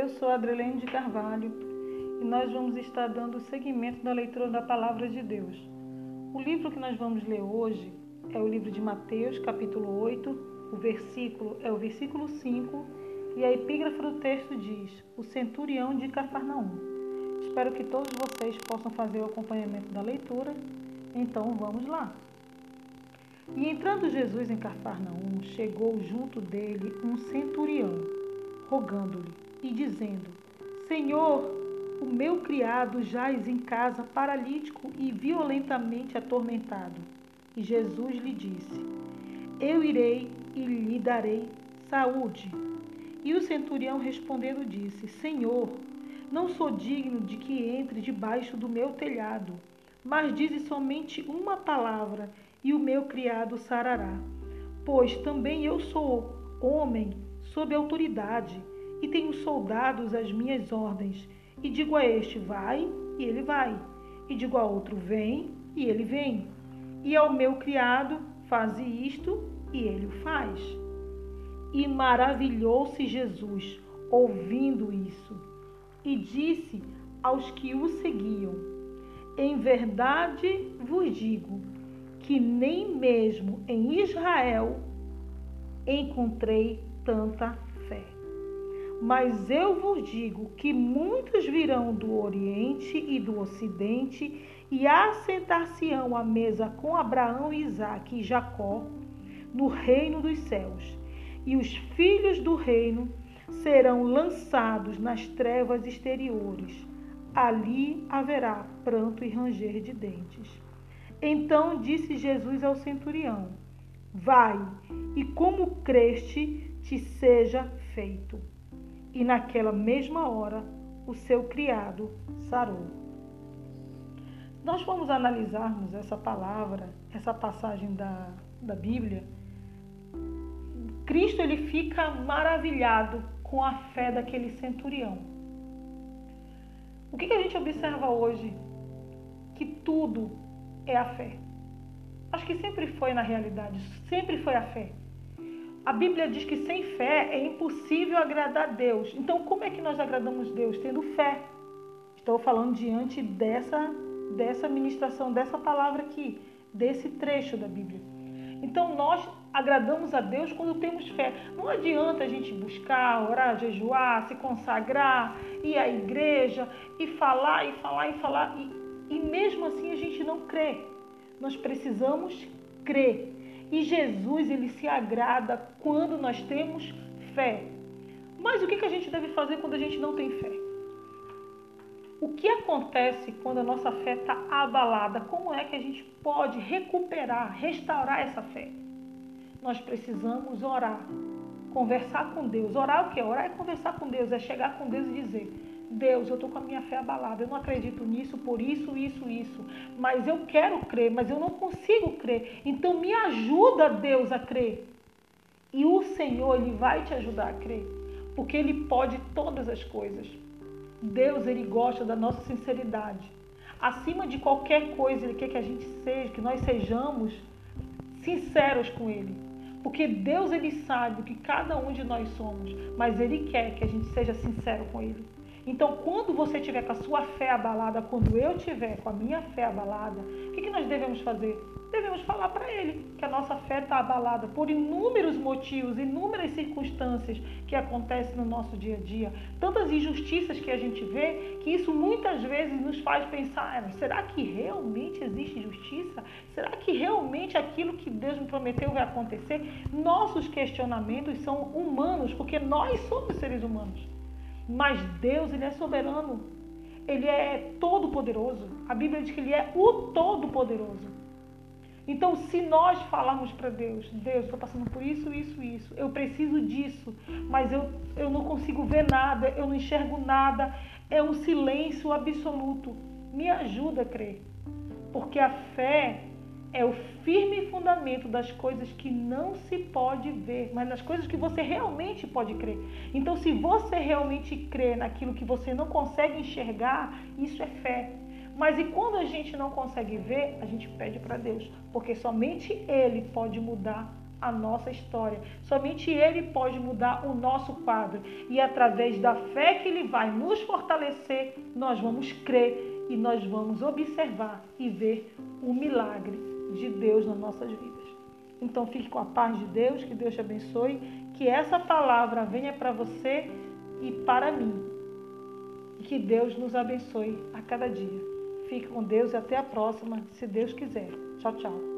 Eu sou Adrelene de Carvalho e nós vamos estar dando seguimento da leitura da Palavra de Deus. O livro que nós vamos ler hoje é o livro de Mateus, capítulo 8, o versículo é o versículo 5 e a epígrafe do texto diz: O centurião de Cafarnaum. Espero que todos vocês possam fazer o acompanhamento da leitura. Então vamos lá. E entrando Jesus em Cafarnaum, chegou junto dele um centurião, rogando-lhe e dizendo: Senhor, o meu criado jaz em casa paralítico e violentamente atormentado. E Jesus lhe disse: Eu irei e lhe darei saúde. E o centurião respondendo disse: Senhor, não sou digno de que entre debaixo do meu telhado, mas dize somente uma palavra e o meu criado sarará. Pois também eu sou homem sob autoridade e tenho soldados às minhas ordens. E digo a este, vai, e ele vai. E digo a outro, vem, e ele vem. E ao meu criado, faze isto, e ele o faz. E maravilhou-se Jesus, ouvindo isso, e disse aos que o seguiam: Em verdade vos digo que nem mesmo em Israel encontrei tanta fé. Mas eu vos digo que muitos virão do Oriente e do Ocidente e assentar-se-ão à mesa com Abraão, Isaque e Jacó no reino dos céus. E os filhos do reino serão lançados nas trevas exteriores. Ali haverá pranto e ranger de dentes. Então disse Jesus ao centurião: Vai, e como creste, te seja feito. E naquela mesma hora o seu criado sarou. Nós vamos analisarmos essa palavra, essa passagem da, da Bíblia. Cristo ele fica maravilhado com a fé daquele centurião. O que, que a gente observa hoje? Que tudo é a fé. Acho que sempre foi na realidade, sempre foi a fé. A Bíblia diz que sem fé é impossível agradar a Deus. Então, como é que nós agradamos Deus? Tendo fé. Estou falando diante dessa, dessa ministração, dessa palavra aqui, desse trecho da Bíblia. Então, nós agradamos a Deus quando temos fé. Não adianta a gente buscar, orar, jejuar, se consagrar, ir à igreja e falar e falar e falar. E e mesmo assim a gente não crê. Nós precisamos crer. E Jesus, ele se agrada quando nós temos fé. Mas o que a gente deve fazer quando a gente não tem fé? O que acontece quando a nossa fé está abalada? Como é que a gente pode recuperar, restaurar essa fé? Nós precisamos orar, conversar com Deus. Orar o que? Orar é conversar com Deus, é chegar com Deus e dizer: Deus, eu estou com a minha fé abalada, eu não acredito nisso, por isso, isso, isso. Mas eu quero crer, mas eu não consigo crer. Então me ajuda, Deus, a crer. E o Senhor, Ele vai te ajudar a crer, porque Ele pode todas as coisas. Deus, Ele gosta da nossa sinceridade. Acima de qualquer coisa, Ele quer que a gente seja, que nós sejamos sinceros com Ele. Porque Deus, Ele sabe o que cada um de nós somos, mas Ele quer que a gente seja sincero com Ele. Então, quando você tiver com a sua fé abalada, quando eu tiver com a minha fé abalada, o que, que nós devemos fazer? Devemos falar para ele que a nossa fé está abalada por inúmeros motivos, inúmeras circunstâncias que acontecem no nosso dia a dia, tantas injustiças que a gente vê, que isso muitas vezes nos faz pensar: ah, será que realmente existe justiça? Será que realmente aquilo que Deus me prometeu vai acontecer? Nossos questionamentos são humanos, porque nós somos seres humanos. Mas Deus, ele é soberano. Ele é todo poderoso. A Bíblia diz que ele é o todo poderoso. Então, se nós falarmos para Deus, Deus, estou passando por isso, isso, isso, eu preciso disso, mas eu, eu não consigo ver nada, eu não enxergo nada, é um silêncio absoluto. Me ajuda a crer. Porque a fé é o firme fundamento das coisas que não se pode ver, mas nas coisas que você realmente pode crer. Então, se você realmente crê naquilo que você não consegue enxergar, isso é fé. Mas e quando a gente não consegue ver, a gente pede para Deus, porque somente Ele pode mudar a nossa história. Somente Ele pode mudar o nosso quadro. E através da fé que Ele vai nos fortalecer, nós vamos crer e nós vamos observar e ver o milagre de Deus nas nossas vidas. Então fique com a paz de Deus, que Deus te abençoe, que essa palavra venha para você e para mim. E que Deus nos abençoe a cada dia. Fique com Deus e até a próxima, se Deus quiser. Tchau, tchau.